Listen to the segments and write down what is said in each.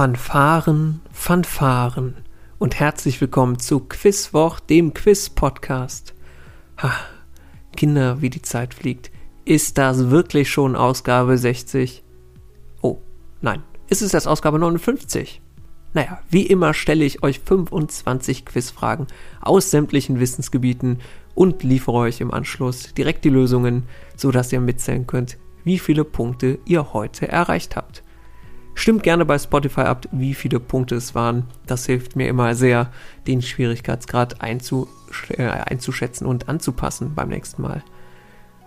Fanfaren, Fanfaren und herzlich willkommen zu Quizwoch, dem Quiz-Podcast. Kinder, wie die Zeit fliegt. Ist das wirklich schon Ausgabe 60? Oh, nein, ist es erst Ausgabe 59? Naja, wie immer stelle ich euch 25 Quizfragen aus sämtlichen Wissensgebieten und liefere euch im Anschluss direkt die Lösungen, sodass ihr mitzählen könnt, wie viele Punkte ihr heute erreicht habt. Stimmt gerne bei Spotify ab, wie viele Punkte es waren. Das hilft mir immer sehr, den Schwierigkeitsgrad einzusch äh, einzuschätzen und anzupassen beim nächsten Mal.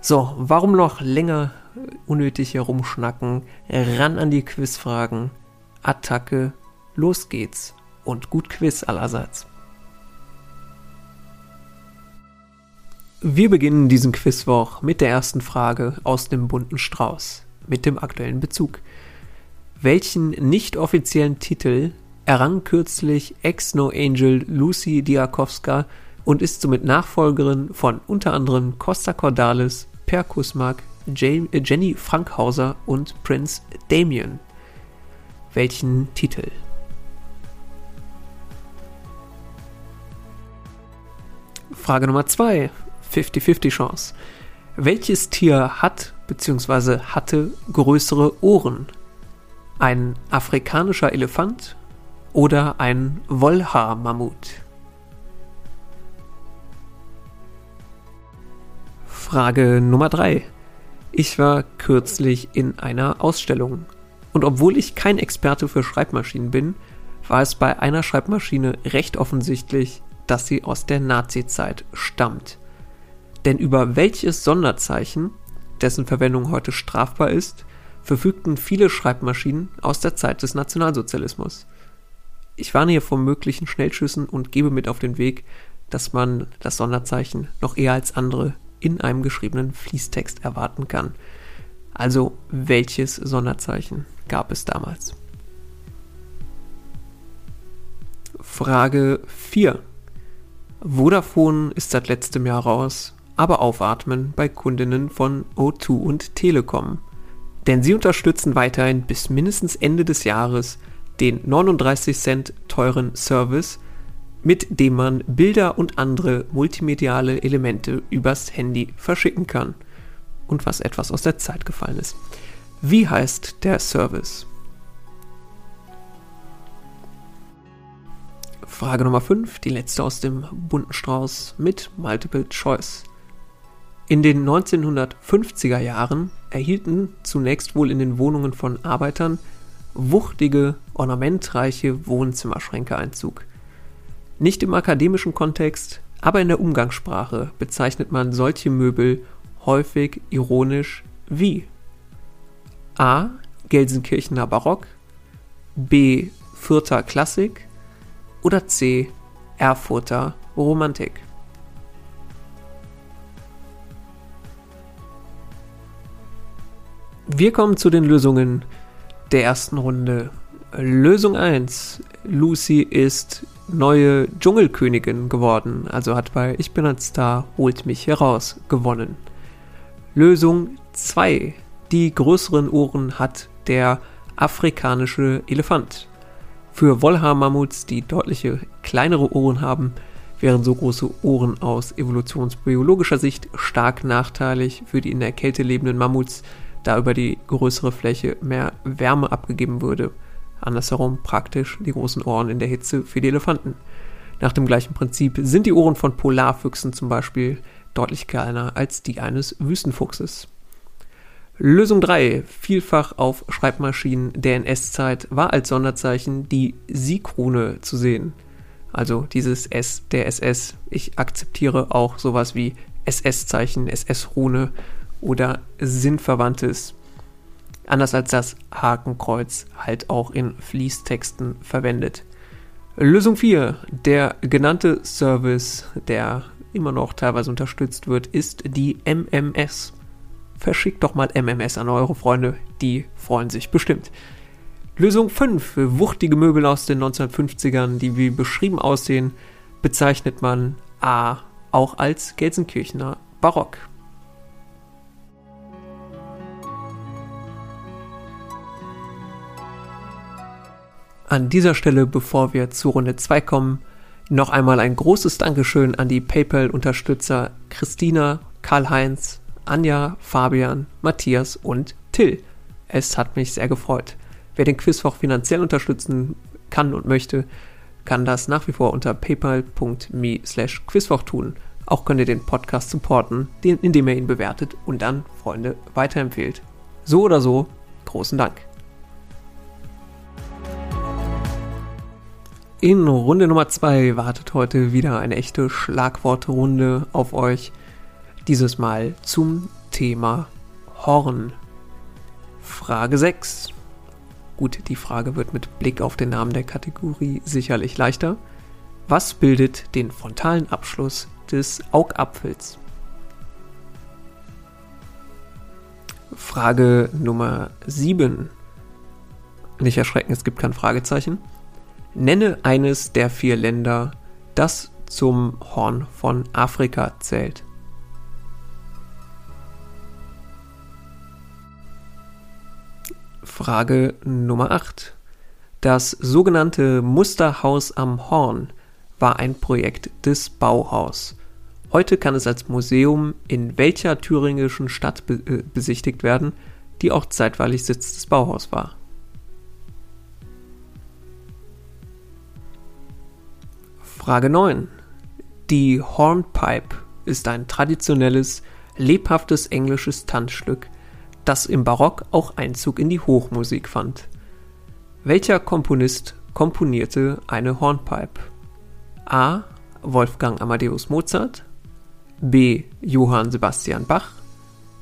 So, warum noch länger unnötig herumschnacken? Ran an die Quizfragen. Attacke, los geht's. Und gut Quiz allerseits. Wir beginnen diesen Quizwoch mit der ersten Frage aus dem bunten Strauß, mit dem aktuellen Bezug. Welchen nicht offiziellen Titel errang kürzlich Ex-No Angel Lucy Diakowska und ist somit Nachfolgerin von unter anderem Costa Cordalis, Per Kusmak, äh, Jenny Frankhauser und Prince Damien? Welchen Titel? Frage Nummer 2. 50-50 Chance. Welches Tier hat bzw. hatte größere Ohren? Ein afrikanischer Elefant oder ein Wollhaarmammut? Frage Nummer 3. Ich war kürzlich in einer Ausstellung und obwohl ich kein Experte für Schreibmaschinen bin, war es bei einer Schreibmaschine recht offensichtlich, dass sie aus der Nazi-Zeit stammt. Denn über welches Sonderzeichen, dessen Verwendung heute strafbar ist, verfügten viele Schreibmaschinen aus der Zeit des Nationalsozialismus. Ich warne hier vor möglichen Schnellschüssen und gebe mit auf den Weg, dass man das Sonderzeichen noch eher als andere in einem geschriebenen Fließtext erwarten kann. Also welches Sonderzeichen gab es damals? Frage 4. Vodafone ist seit letztem Jahr raus, aber aufatmen bei Kundinnen von O2 und Telekom denn sie unterstützen weiterhin bis mindestens Ende des Jahres den 39 Cent teuren Service, mit dem man Bilder und andere multimediale Elemente übers Handy verschicken kann. Und was etwas aus der Zeit gefallen ist. Wie heißt der Service? Frage Nummer 5, die letzte aus dem bunten Strauß mit Multiple Choice. In den 1950er Jahren erhielten zunächst wohl in den Wohnungen von Arbeitern wuchtige, ornamentreiche Wohnzimmerschränke Einzug. Nicht im akademischen Kontext, aber in der Umgangssprache bezeichnet man solche Möbel häufig ironisch wie A. Gelsenkirchener Barock, B. Fürther Klassik oder C. Erfurter Romantik. Wir kommen zu den Lösungen der ersten Runde. Lösung 1. Lucy ist neue Dschungelkönigin geworden, also hat bei Ich bin ein Star, holt mich heraus gewonnen. Lösung 2. Die größeren Ohren hat der afrikanische Elefant. Für Wollhaarmammuts, die deutliche kleinere Ohren haben, wären so große Ohren aus evolutionsbiologischer Sicht stark nachteilig für die in der Kälte lebenden Mammuts, da über die größere Fläche mehr Wärme abgegeben würde. Andersherum praktisch die großen Ohren in der Hitze für die Elefanten. Nach dem gleichen Prinzip sind die Ohren von Polarfüchsen zum Beispiel deutlich kleiner als die eines Wüstenfuchses. Lösung 3. Vielfach auf Schreibmaschinen der NS-Zeit war als Sonderzeichen die Siegrune zu sehen. Also dieses S der SS. Ich akzeptiere auch sowas wie SS-Zeichen, SS-Rune oder Sinnverwandtes. Anders als das Hakenkreuz halt auch in Fließtexten verwendet. Lösung 4. Der genannte Service, der immer noch teilweise unterstützt wird, ist die MMS. Verschickt doch mal MMS an eure Freunde, die freuen sich bestimmt. Lösung 5. Wuchtige Möbel aus den 1950ern, die wie beschrieben aussehen, bezeichnet man A auch als Gelsenkirchener Barock. An dieser Stelle, bevor wir zu Runde 2 kommen, noch einmal ein großes Dankeschön an die PayPal-Unterstützer Christina, Karl-Heinz, Anja, Fabian, Matthias und Till. Es hat mich sehr gefreut. Wer den Quizfach finanziell unterstützen kann und möchte, kann das nach wie vor unter paypal.me slash quizfach tun. Auch könnt ihr den Podcast supporten, indem ihr ihn bewertet und an Freunde weiterempfehlt. So oder so, großen Dank. In Runde Nummer 2 wartet heute wieder eine echte Schlagwortrunde auf euch. Dieses Mal zum Thema Horn. Frage 6. Gut, die Frage wird mit Blick auf den Namen der Kategorie sicherlich leichter. Was bildet den frontalen Abschluss des Augapfels? Frage Nummer 7. Nicht erschrecken, es gibt kein Fragezeichen. Nenne eines der vier Länder, das zum Horn von Afrika zählt. Frage Nummer 8. Das sogenannte Musterhaus am Horn war ein Projekt des Bauhaus. Heute kann es als Museum in welcher thüringischen Stadt be äh, besichtigt werden, die auch zeitweilig Sitz des Bauhaus war. Frage 9. Die Hornpipe ist ein traditionelles, lebhaftes englisches Tanzstück, das im Barock auch Einzug in die Hochmusik fand. Welcher Komponist komponierte eine Hornpipe? A. Wolfgang Amadeus Mozart, B. Johann Sebastian Bach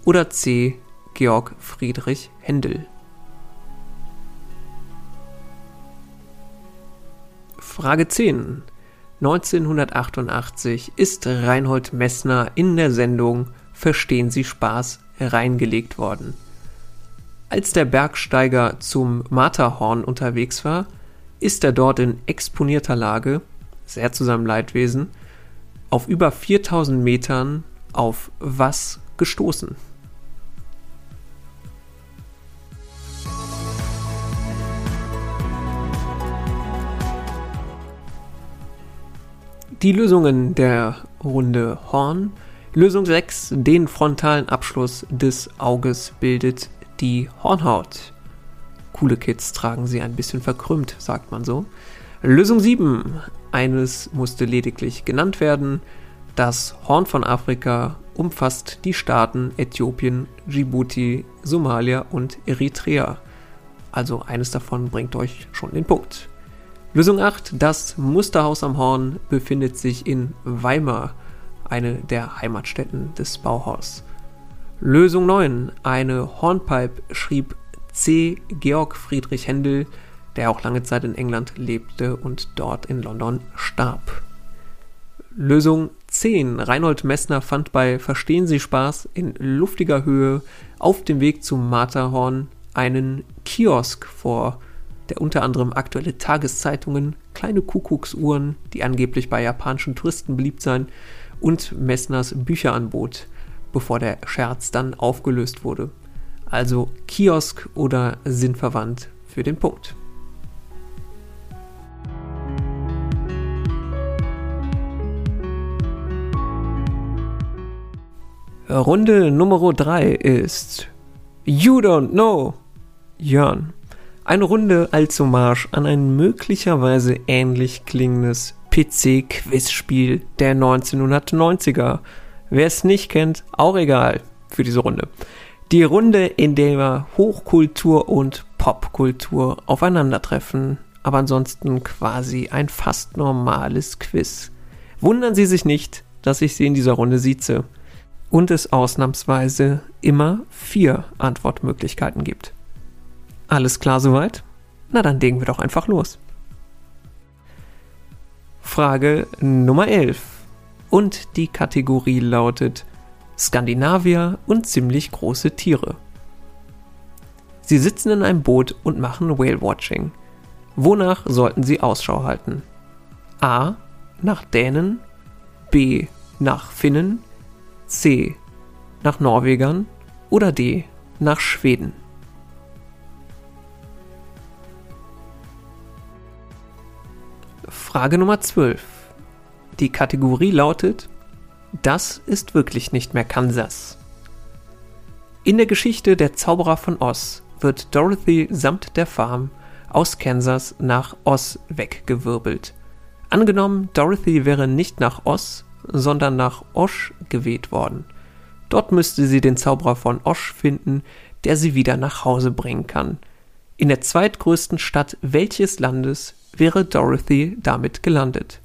oder C. Georg Friedrich Händel? Frage 10. 1988 ist Reinhold Messner in der Sendung Verstehen Sie Spaß reingelegt worden. Als der Bergsteiger zum Matterhorn unterwegs war, ist er dort in exponierter Lage, sehr zu seinem Leidwesen, auf über 4000 Metern auf was gestoßen? Die Lösungen der Runde Horn. Lösung 6. Den frontalen Abschluss des Auges bildet die Hornhaut. Coole Kids tragen sie ein bisschen verkrümmt, sagt man so. Lösung 7. Eines musste lediglich genannt werden. Das Horn von Afrika umfasst die Staaten Äthiopien, Djibouti, Somalia und Eritrea. Also eines davon bringt euch schon den Punkt. Lösung 8. Das Musterhaus am Horn befindet sich in Weimar, eine der Heimatstätten des Bauhaus. Lösung 9. Eine Hornpipe schrieb C. Georg Friedrich Händel, der auch lange Zeit in England lebte und dort in London starb. Lösung 10. Reinhold Messner fand bei Verstehen Sie Spaß in luftiger Höhe auf dem Weg zum Matterhorn einen Kiosk vor, der unter anderem aktuelle Tageszeitungen, kleine Kuckucksuhren, die angeblich bei japanischen Touristen beliebt seien, und Messners Bücher anbot, bevor der Scherz dann aufgelöst wurde. Also Kiosk oder sinnverwandt für den Punkt. Runde Nummer 3 ist You Don't Know, Jörn. Eine Runde als Hommage an ein möglicherweise ähnlich klingendes PC-Quizspiel der 1990er. Wer es nicht kennt, auch egal für diese Runde. Die Runde, in der Hochkultur und Popkultur aufeinandertreffen, aber ansonsten quasi ein fast normales Quiz. Wundern Sie sich nicht, dass ich Sie in dieser Runde sieze und es ausnahmsweise immer vier Antwortmöglichkeiten gibt. Alles klar soweit? Na dann legen wir doch einfach los. Frage Nummer 11. Und die Kategorie lautet Skandinavier und ziemlich große Tiere. Sie sitzen in einem Boot und machen Whale-Watching. Wonach sollten Sie Ausschau halten? A. Nach Dänen. B. Nach Finnen. C. Nach Norwegern. Oder D. Nach Schweden. Frage Nummer 12. Die Kategorie lautet, das ist wirklich nicht mehr Kansas. In der Geschichte der Zauberer von Oz wird Dorothy samt der Farm aus Kansas nach Oz weggewirbelt. Angenommen, Dorothy wäre nicht nach Oz, sondern nach Osh geweht worden. Dort müsste sie den Zauberer von Osh finden, der sie wieder nach Hause bringen kann. In der zweitgrößten Stadt welches Landes wäre Dorothy damit gelandet?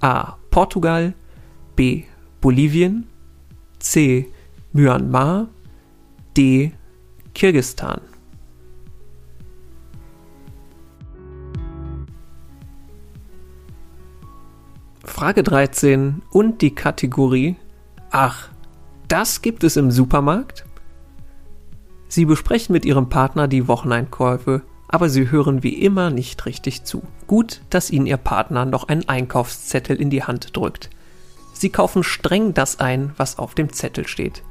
A. Portugal, B. Bolivien, C. Myanmar, D. Kirgistan. Frage 13 und die Kategorie Ach, das gibt es im Supermarkt? Sie besprechen mit ihrem Partner die Wocheneinkäufe, aber sie hören wie immer nicht richtig zu. Gut, dass ihnen ihr Partner noch einen Einkaufszettel in die Hand drückt. Sie kaufen streng das ein, was auf dem Zettel steht.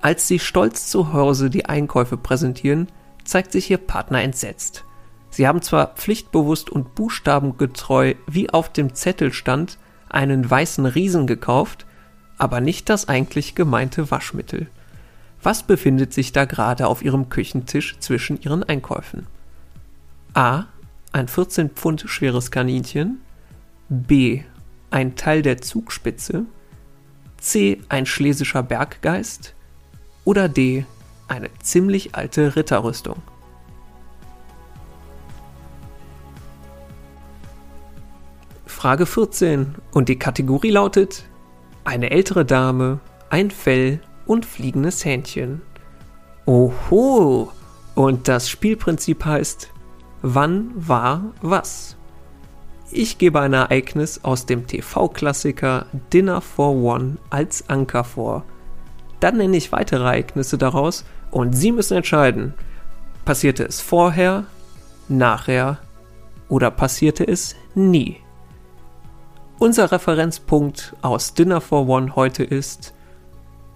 Als sie stolz zu Hause die Einkäufe präsentieren, zeigt sich ihr Partner entsetzt. Sie haben zwar pflichtbewusst und buchstabengetreu, wie auf dem Zettel stand, einen weißen Riesen gekauft, aber nicht das eigentlich gemeinte Waschmittel. Was befindet sich da gerade auf ihrem Küchentisch zwischen ihren Einkäufen? A. Ein 14 Pfund schweres Kaninchen. B. Ein Teil der Zugspitze. C. Ein schlesischer Berggeist. Oder D. Eine ziemlich alte Ritterrüstung. Frage 14 und die Kategorie lautet eine ältere Dame, ein Fell und fliegendes Hähnchen. Oho! Und das Spielprinzip heißt Wann war was? Ich gebe ein Ereignis aus dem TV-Klassiker Dinner for One als Anker vor. Dann nenne ich weitere Ereignisse daraus und Sie müssen entscheiden, passierte es vorher, nachher oder passierte es nie? Unser Referenzpunkt aus Dinner for One heute ist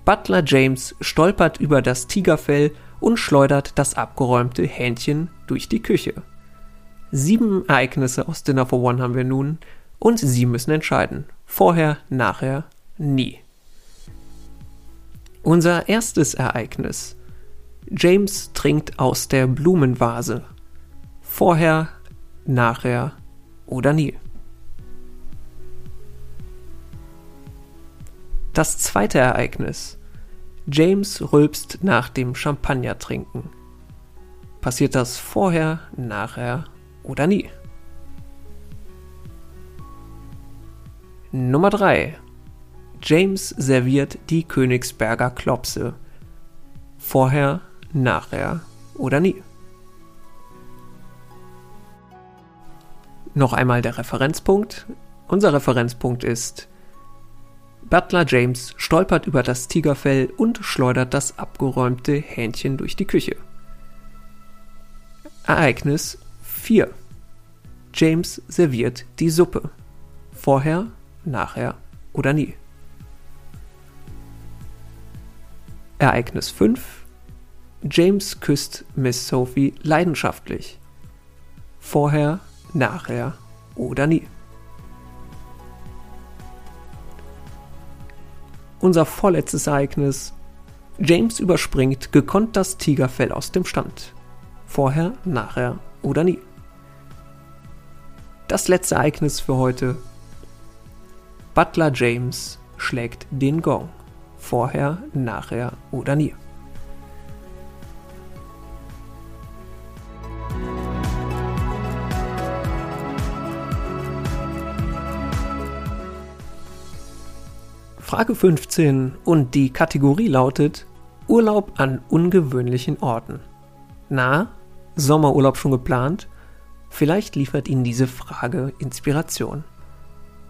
Butler James stolpert über das Tigerfell und schleudert das abgeräumte Hähnchen durch die Küche. Sieben Ereignisse aus Dinner for One haben wir nun und Sie müssen entscheiden. Vorher, nachher, nie. Unser erstes Ereignis. James trinkt aus der Blumenvase. Vorher, nachher oder nie. Das zweite Ereignis. James rülpst nach dem Champagner-Trinken. Passiert das vorher, nachher oder nie? Nummer 3. James serviert die Königsberger Klopse. Vorher, nachher oder nie? Noch einmal der Referenzpunkt. Unser Referenzpunkt ist Butler James stolpert über das Tigerfell und schleudert das abgeräumte Hähnchen durch die Küche. Ereignis 4. James serviert die Suppe. Vorher, nachher oder nie. Ereignis 5. James küsst Miss Sophie leidenschaftlich. Vorher, nachher oder nie. Unser vorletztes Ereignis. James überspringt gekonnt das Tigerfell aus dem Stand. Vorher, nachher oder nie. Das letzte Ereignis für heute. Butler James schlägt den Gong. Vorher, nachher oder nie. Frage 15 und die Kategorie lautet Urlaub an ungewöhnlichen Orten. Na, Sommerurlaub schon geplant? Vielleicht liefert Ihnen diese Frage Inspiration.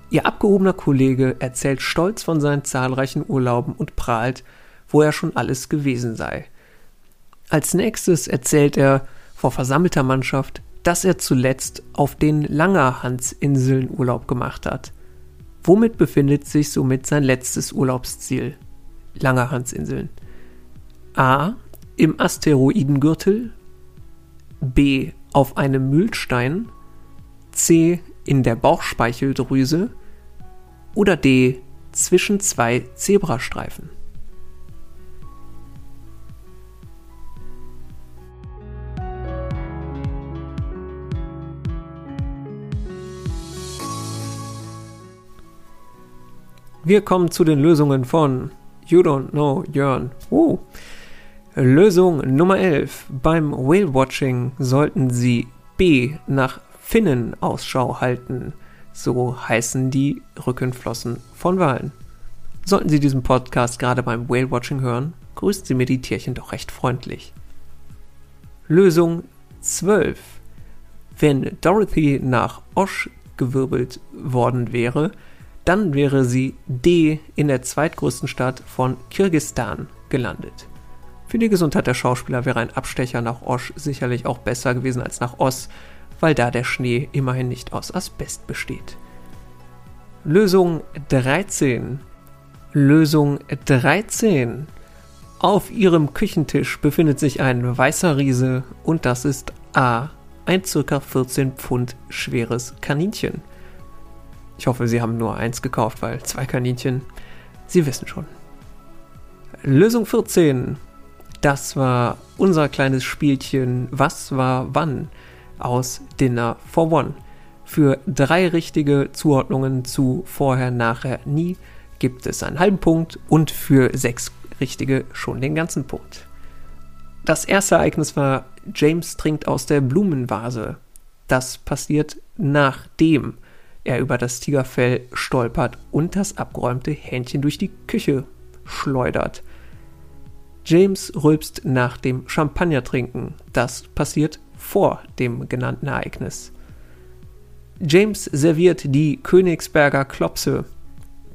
Ihr abgehobener Kollege erzählt stolz von seinen zahlreichen Urlauben und prahlt, wo er schon alles gewesen sei. Als nächstes erzählt er vor versammelter Mannschaft, dass er zuletzt auf den Langerhansinseln Urlaub gemacht hat. Womit befindet sich somit sein letztes Urlaubsziel? Langerhansinseln. A. Im Asteroidengürtel. B. Auf einem Mühlstein. C. in der Bauchspeicheldrüse oder D zwischen zwei Zebrastreifen? Wir kommen zu den Lösungen von You Don't Know Jörn. Uh. Lösung Nummer 11. Beim Whale-Watching sollten Sie B nach Finnen Ausschau halten. So heißen die Rückenflossen von Walen. Sollten Sie diesen Podcast gerade beim Whale-Watching hören, grüßt Sie mir die Tierchen doch recht freundlich. Lösung 12. Wenn Dorothy nach Osh gewirbelt worden wäre, dann wäre sie D in der zweitgrößten Stadt von Kirgistan gelandet. Für die Gesundheit der Schauspieler wäre ein Abstecher nach Osch sicherlich auch besser gewesen als nach Oss, weil da der Schnee immerhin nicht aus Asbest besteht. Lösung 13. Lösung 13. Auf ihrem Küchentisch befindet sich ein weißer Riese und das ist A. Ein ca. 14 Pfund schweres Kaninchen. Ich hoffe, Sie haben nur eins gekauft, weil zwei Kaninchen, Sie wissen schon. Lösung 14. Das war unser kleines Spielchen Was war wann aus Dinner for One. Für drei richtige Zuordnungen zu vorher, nachher, nie gibt es einen halben Punkt und für sechs richtige schon den ganzen Punkt. Das erste Ereignis war, James trinkt aus der Blumenvase. Das passiert nachdem er über das Tigerfell stolpert und das abgeräumte Hähnchen durch die Küche schleudert. James rülpst nach dem Champagnertrinken. Das passiert vor dem genannten Ereignis. James serviert die Königsberger Klopse.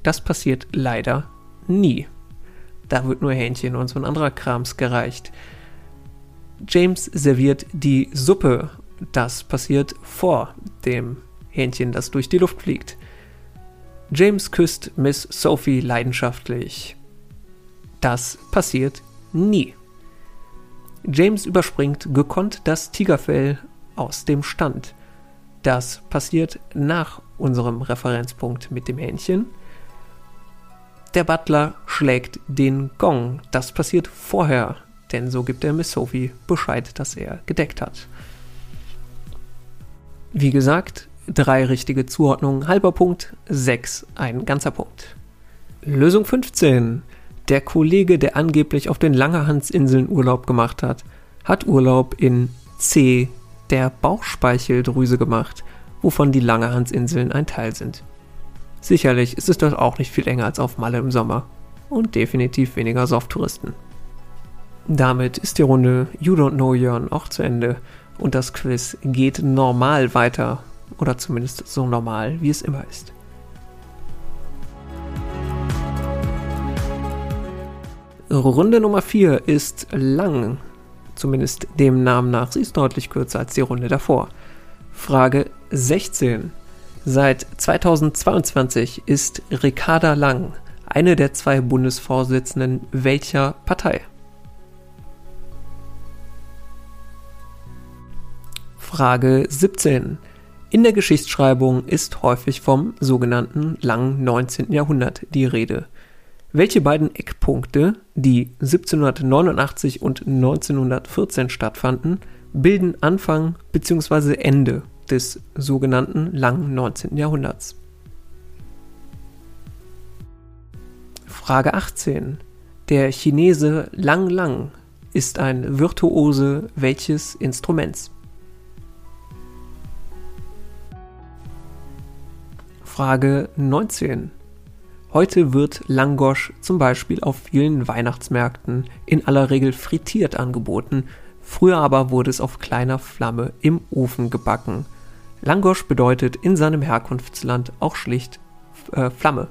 Das passiert leider nie. Da wird nur Hähnchen und so ein anderer Krams gereicht. James serviert die Suppe. Das passiert vor dem Hähnchen, das durch die Luft fliegt. James küsst Miss Sophie leidenschaftlich. Das passiert nie. James überspringt gekonnt das Tigerfell aus dem Stand. Das passiert nach unserem Referenzpunkt mit dem Hähnchen. Der Butler schlägt den Gong. Das passiert vorher, denn so gibt er Miss Sophie Bescheid, dass er gedeckt hat. Wie gesagt, drei richtige Zuordnungen, halber Punkt, sechs, ein ganzer Punkt. Lösung 15. Der Kollege, der angeblich auf den Langerhansinseln Urlaub gemacht hat, hat Urlaub in C, der Bauchspeicheldrüse gemacht, wovon die Langerhansinseln ein Teil sind. Sicherlich ist es dort auch nicht viel enger als auf Malle im Sommer und definitiv weniger Soft-Touristen. Damit ist die Runde You Don't Know Jörn auch zu Ende und das Quiz geht normal weiter oder zumindest so normal, wie es immer ist. Runde Nummer 4 ist lang, zumindest dem Namen nach. Sie ist deutlich kürzer als die Runde davor. Frage 16. Seit 2022 ist Ricarda Lang eine der zwei Bundesvorsitzenden welcher Partei? Frage 17. In der Geschichtsschreibung ist häufig vom sogenannten langen 19. Jahrhundert die Rede. Welche beiden Eckpunkte, die 1789 und 1914 stattfanden, bilden Anfang bzw. Ende des sogenannten langen 19. Jahrhunderts? Frage 18. Der Chinese Lang Lang ist ein Virtuose welches Instruments? Frage 19. Heute wird Langosch zum Beispiel auf vielen Weihnachtsmärkten in aller Regel frittiert angeboten, früher aber wurde es auf kleiner Flamme im Ofen gebacken. Langosch bedeutet in seinem Herkunftsland auch schlicht äh, Flamme.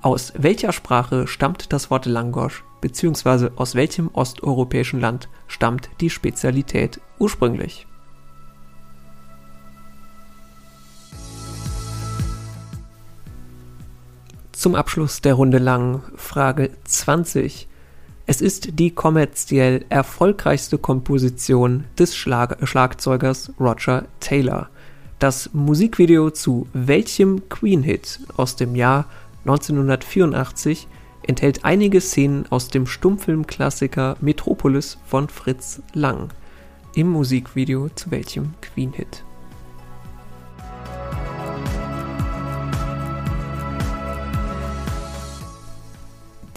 Aus welcher Sprache stammt das Wort Langosch, beziehungsweise aus welchem osteuropäischen Land stammt die Spezialität ursprünglich? Zum Abschluss der Runde lang Frage 20. Es ist die kommerziell erfolgreichste Komposition des Schlag Schlagzeugers Roger Taylor. Das Musikvideo zu welchem Queen-Hit aus dem Jahr 1984 enthält einige Szenen aus dem Stummfilmklassiker Metropolis von Fritz Lang. Im Musikvideo zu welchem Queen-Hit?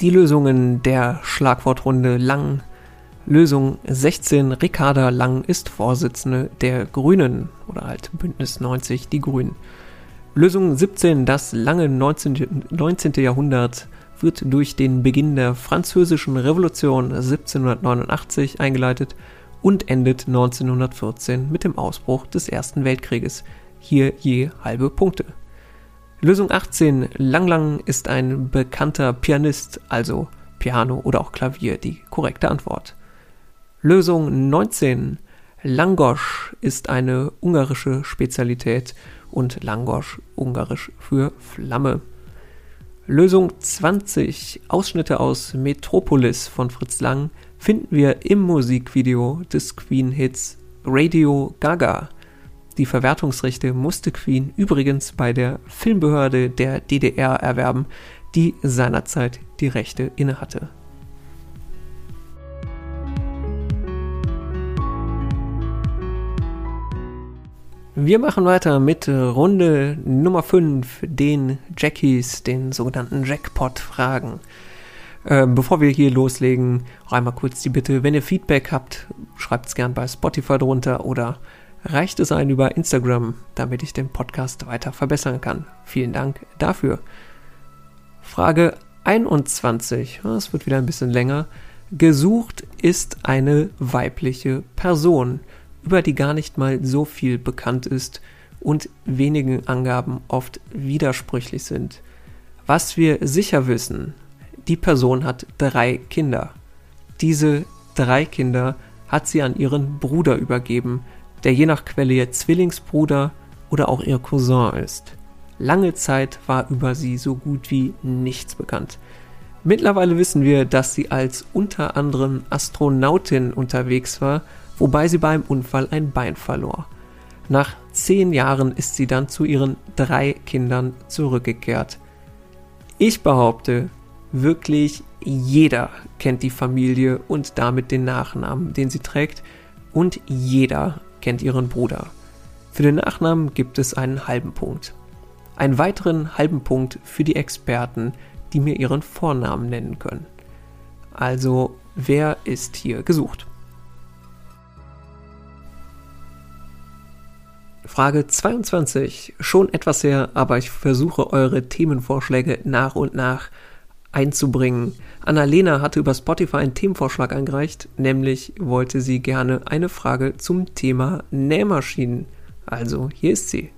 Die Lösungen der Schlagwortrunde Lang. Lösung 16. Ricarda Lang ist Vorsitzende der Grünen oder halt Bündnis 90 Die Grünen. Lösung 17. Das lange 19. 19. Jahrhundert wird durch den Beginn der Französischen Revolution 1789 eingeleitet und endet 1914 mit dem Ausbruch des Ersten Weltkrieges. Hier je halbe Punkte. Lösung 18. Lang Lang ist ein bekannter Pianist, also Piano oder auch Klavier, die korrekte Antwort. Lösung 19. Langosch ist eine ungarische Spezialität und Langosch ungarisch für Flamme. Lösung 20. Ausschnitte aus Metropolis von Fritz Lang finden wir im Musikvideo des Queen-Hits Radio Gaga. Die Verwertungsrechte musste Queen übrigens bei der Filmbehörde der DDR erwerben, die seinerzeit die Rechte innehatte. Wir machen weiter mit Runde Nummer 5, den Jackies, den sogenannten Jackpot-Fragen. Äh, bevor wir hier loslegen, einmal kurz die Bitte, wenn ihr Feedback habt, schreibt es gern bei Spotify drunter oder reicht es ein über Instagram, damit ich den Podcast weiter verbessern kann. Vielen Dank dafür. Frage 21, es wird wieder ein bisschen länger. Gesucht ist eine weibliche Person über die gar nicht mal so viel bekannt ist und wenigen Angaben oft widersprüchlich sind. Was wir sicher wissen, die Person hat drei Kinder. Diese drei Kinder hat sie an ihren Bruder übergeben, der je nach Quelle ihr Zwillingsbruder oder auch ihr Cousin ist. Lange Zeit war über sie so gut wie nichts bekannt. Mittlerweile wissen wir, dass sie als unter anderem Astronautin unterwegs war wobei sie beim Unfall ein Bein verlor. Nach zehn Jahren ist sie dann zu ihren drei Kindern zurückgekehrt. Ich behaupte, wirklich jeder kennt die Familie und damit den Nachnamen, den sie trägt, und jeder kennt ihren Bruder. Für den Nachnamen gibt es einen halben Punkt. Einen weiteren halben Punkt für die Experten, die mir ihren Vornamen nennen können. Also, wer ist hier gesucht? Frage 22. Schon etwas her, aber ich versuche eure Themenvorschläge nach und nach einzubringen. Annalena hatte über Spotify einen Themenvorschlag eingereicht, nämlich wollte sie gerne eine Frage zum Thema Nähmaschinen. Also, hier ist sie.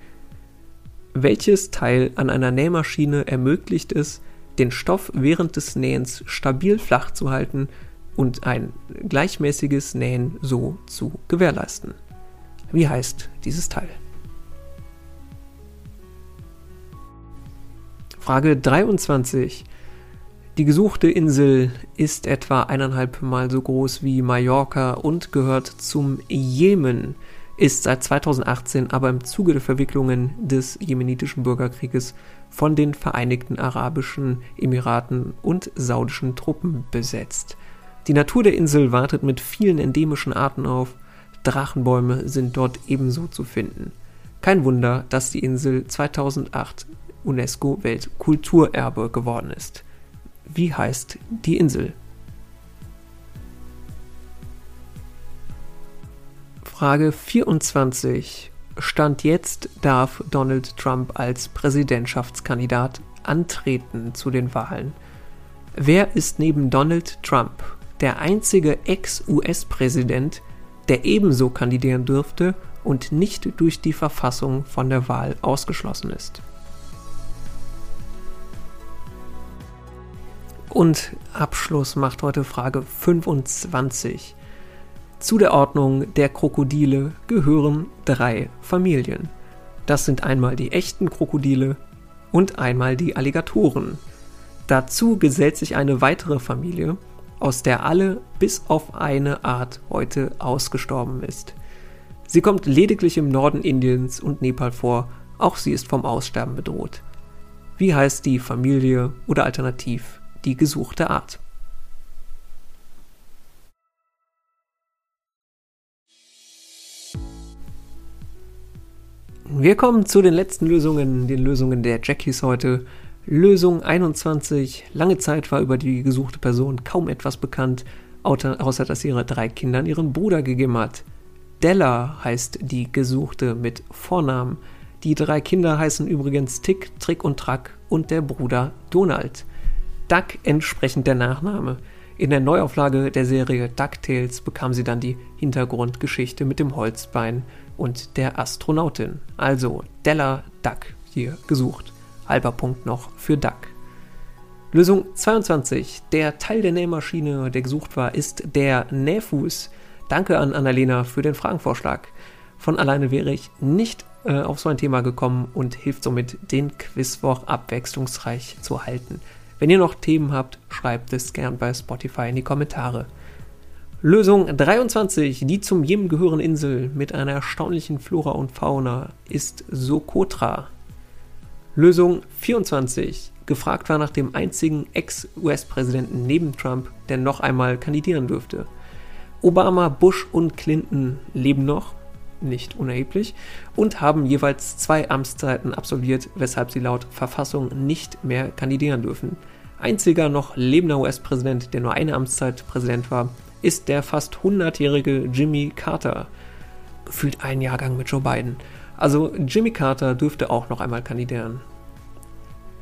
Welches Teil an einer Nähmaschine ermöglicht es, den Stoff während des Nähens stabil flach zu halten und ein gleichmäßiges Nähen so zu gewährleisten? Wie heißt dieses Teil? Frage 23. Die gesuchte Insel ist etwa eineinhalb Mal so groß wie Mallorca und gehört zum Jemen, ist seit 2018 aber im Zuge der Verwicklungen des jemenitischen Bürgerkrieges von den Vereinigten Arabischen Emiraten und saudischen Truppen besetzt. Die Natur der Insel wartet mit vielen endemischen Arten auf, Drachenbäume sind dort ebenso zu finden. Kein Wunder, dass die Insel 2008 UNESCO Weltkulturerbe geworden ist. Wie heißt die Insel? Frage 24. Stand jetzt darf Donald Trump als Präsidentschaftskandidat antreten zu den Wahlen. Wer ist neben Donald Trump der einzige Ex-US-Präsident, der ebenso kandidieren dürfte und nicht durch die Verfassung von der Wahl ausgeschlossen ist. Und Abschluss macht heute Frage 25. Zu der Ordnung der Krokodile gehören drei Familien. Das sind einmal die echten Krokodile und einmal die Alligatoren. Dazu gesellt sich eine weitere Familie, aus der alle bis auf eine Art heute ausgestorben ist. Sie kommt lediglich im Norden Indiens und Nepal vor, auch sie ist vom Aussterben bedroht. Wie heißt die Familie oder alternativ die gesuchte Art? Wir kommen zu den letzten Lösungen, den Lösungen der Jackies heute. Lösung 21. Lange Zeit war über die gesuchte Person kaum etwas bekannt, außer dass ihre drei Kindern ihren Bruder gegeben hat. Della heißt die Gesuchte mit Vornamen. Die drei Kinder heißen übrigens Tick, Trick und Track und der Bruder Donald. Duck entsprechend der Nachname. In der Neuauflage der Serie DuckTales bekam sie dann die Hintergrundgeschichte mit dem Holzbein und der Astronautin. Also Della Duck hier gesucht. Halber Punkt noch für Duck. Lösung 22. Der Teil der Nähmaschine, der gesucht war, ist der Nähfuß. Danke an Annalena für den Fragenvorschlag. Von alleine wäre ich nicht äh, auf so ein Thema gekommen und hilft somit, den Quizwoch abwechslungsreich zu halten. Wenn ihr noch Themen habt, schreibt es gern bei Spotify in die Kommentare. Lösung 23, die zum Jemen gehörende Insel mit einer erstaunlichen Flora und Fauna, ist Sokotra. Lösung 24, gefragt war nach dem einzigen Ex-US-Präsidenten neben Trump, der noch einmal kandidieren dürfte. Obama, Bush und Clinton leben noch, nicht unerheblich, und haben jeweils zwei Amtszeiten absolviert, weshalb sie laut Verfassung nicht mehr kandidieren dürfen. Einziger noch lebender US-Präsident, der nur eine Amtszeit Präsident war, ist der fast 100-jährige Jimmy Carter. Gefühlt ein Jahrgang mit Joe Biden. Also Jimmy Carter dürfte auch noch einmal kandidieren.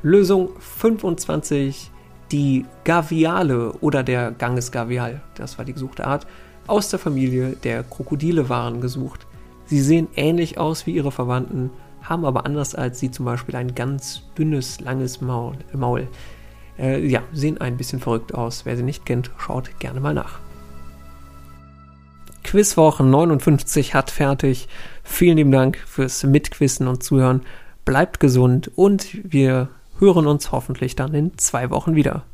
Lösung 25. Die Gaviale oder der Ganges Gavial, das war die gesuchte Art, aus der Familie der Krokodile waren gesucht. Sie sehen ähnlich aus wie ihre Verwandten, haben aber anders als sie zum Beispiel ein ganz dünnes, langes Maul. Maul. Äh, ja, sehen ein bisschen verrückt aus. Wer sie nicht kennt, schaut gerne mal nach. Quizwoche 59 hat fertig. Vielen lieben Dank fürs Mitquissen und Zuhören. Bleibt gesund und wir hören uns hoffentlich dann in zwei Wochen wieder.